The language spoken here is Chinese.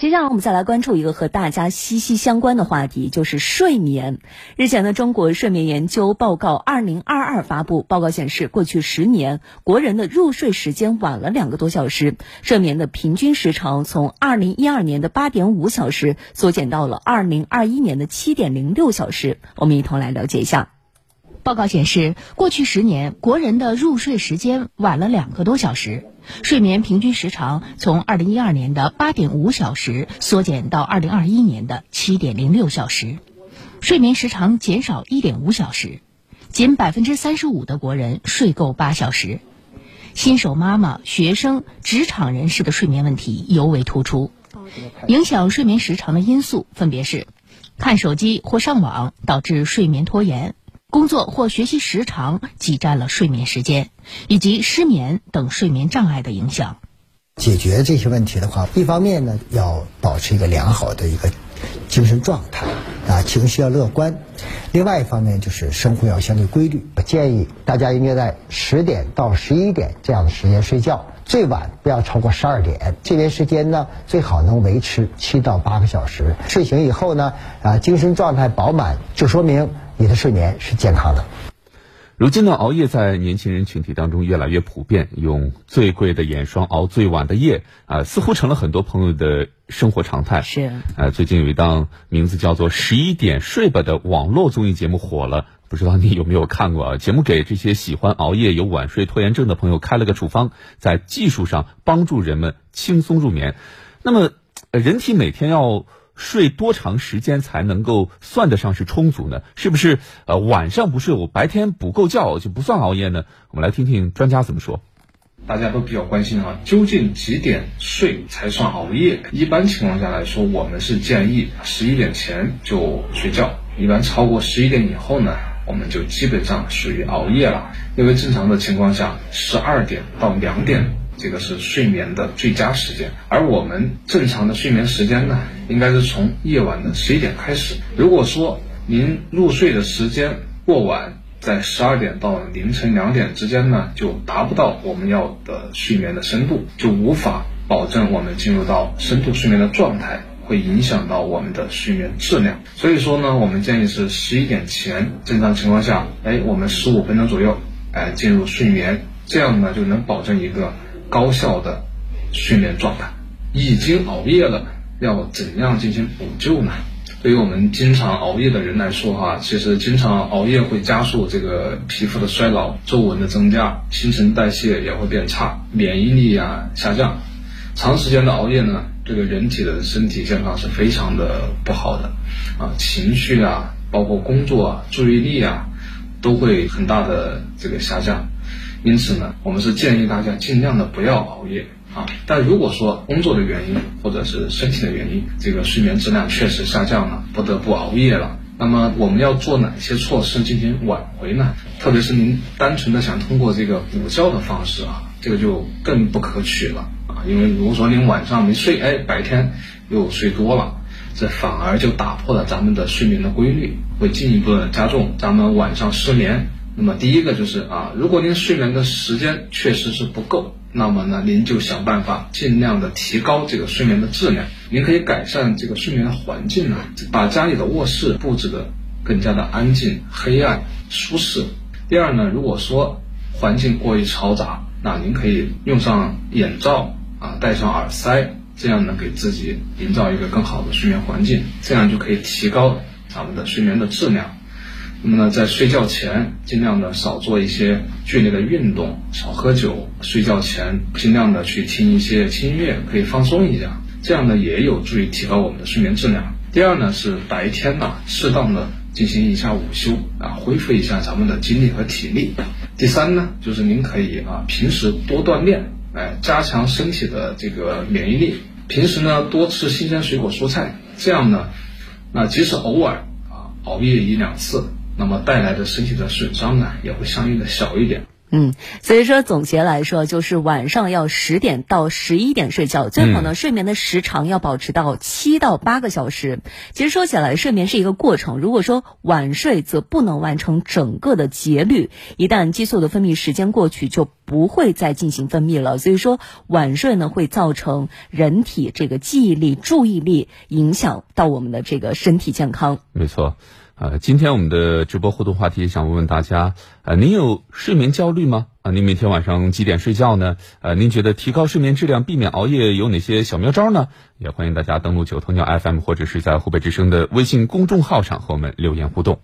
接下来我们再来关注一个和大家息息相关的话题，就是睡眠。日前呢，中国睡眠研究报告二零二二发布，报告显示，过去十年，国人的入睡时间晚了两个多小时，睡眠的平均时长从二零一二年的八点五小时缩减到了二零二一年的七点零六小时。我们一同来了解一下。报告显示，过去十年，国人的入睡时间晚了两个多小时，睡眠平均时长从二零一二年的八点五小时缩减到二零二一年的七点零六小时，睡眠时长减少一点五小时，仅百分之三十五的国人睡够八小时。新手妈妈、学生、职场人士的睡眠问题尤为突出，影响睡眠时长的因素分别是：看手机或上网导致睡眠拖延。工作或学习时长挤占了睡眠时间，以及失眠等睡眠障碍的影响。解决这些问题的话，一方面呢要保持一个良好的一个精神状态啊，情绪要乐观；另外一方面就是生活要相对规律。我建议大家应该在十点到十一点这样的时间睡觉，最晚不要超过十二点。这边时间呢最好能维持七到八个小时。睡醒以后呢啊，精神状态饱满，就说明。你的睡眠是健康的。如今呢，熬夜在年轻人群体当中越来越普遍，用最贵的眼霜熬最晚的夜啊，似乎成了很多朋友的生活常态。是啊，最近有一档名字叫做《十一点睡吧》的网络综艺节目火了，不知道你有没有看过啊？节目给这些喜欢熬夜、有晚睡拖延症的朋友开了个处方，在技术上帮助人们轻松入眠。那么，人体每天要。睡多长时间才能够算得上是充足呢？是不是呃晚上不睡，我白天补够觉就不算熬夜呢？我们来听听专家怎么说。大家都比较关心啊，究竟几点睡才算熬夜？一般情况下来说，我们是建议十一点前就睡觉。一般超过十一点以后呢，我们就基本上属于熬夜了。因为正常的情况下，十二点到两点。这个是睡眠的最佳时间，而我们正常的睡眠时间呢，应该是从夜晚的十一点开始。如果说您入睡的时间过晚，在十二点到凌晨两点之间呢，就达不到我们要的睡眠的深度，就无法保证我们进入到深度睡眠的状态，会影响到我们的睡眠质量。所以说呢，我们建议是十一点前，正常情况下，哎，我们十五分钟左右，哎，进入睡眠，这样呢就能保证一个。高效的睡眠状态，已经熬夜了，要怎样进行补救呢？对于我们经常熬夜的人来说，哈，其实经常熬夜会加速这个皮肤的衰老、皱纹的增加，新陈代谢也会变差，免疫力啊下降。长时间的熬夜呢，这个人体的身体健康是非常的不好的，啊，情绪啊，包括工作啊，注意力啊，都会很大的这个下降。因此呢，我们是建议大家尽量的不要熬夜啊。但如果说工作的原因或者是身体的原因，这个睡眠质量确实下降了，不得不熬夜了，那么我们要做哪些措施进行挽回呢？特别是您单纯的想通过这个补觉的方式啊，这个就更不可取了啊。因为如果说您晚上没睡，哎，白天又睡多了，这反而就打破了咱们的睡眠的规律，会进一步的加重咱们晚上失眠。那么第一个就是啊，如果您睡眠的时间确实是不够，那么呢，您就想办法尽量的提高这个睡眠的质量。您可以改善这个睡眠的环境啊，把家里的卧室布置的更加的安静、黑暗、舒适。第二呢，如果说环境过于嘈杂，那您可以用上眼罩啊，戴上耳塞，这样呢，给自己营造一个更好的睡眠环境，这样就可以提高咱们的睡眠的质量。那么呢，在睡觉前尽量的少做一些剧烈的运动，少喝酒。睡觉前尽量的去听一些轻音乐，可以放松一下，这样呢也有助于提高我们的睡眠质量。第二呢是白天呢适当的进行一下午休啊，恢复一下咱们的精力和体力。第三呢就是您可以啊平时多锻炼，哎，加强身体的这个免疫力。平时呢多吃新鲜水果蔬菜，这样呢，那即使偶尔啊熬夜一两次。那么带来的身体的损伤呢，也会相应的小一点。嗯，所以说总结来说，就是晚上要十点到十一点睡觉，最好呢睡眠的时长要保持到七到八个小时。其实说起来，睡眠是一个过程，如果说晚睡，则不能完成整个的节律，一旦激素的分泌时间过去，就不会再进行分泌了。所以说晚睡呢，会造成人体这个记忆力、注意力影响到我们的这个身体健康。没错。呃，今天我们的直播互动话题想问问大家，呃，您有睡眠焦虑吗？啊，您每天晚上几点睡觉呢？呃，您觉得提高睡眠质量、避免熬夜有哪些小妙招呢？也欢迎大家登录九头鸟 FM 或者是在湖北之声的微信公众号上和我们留言互动。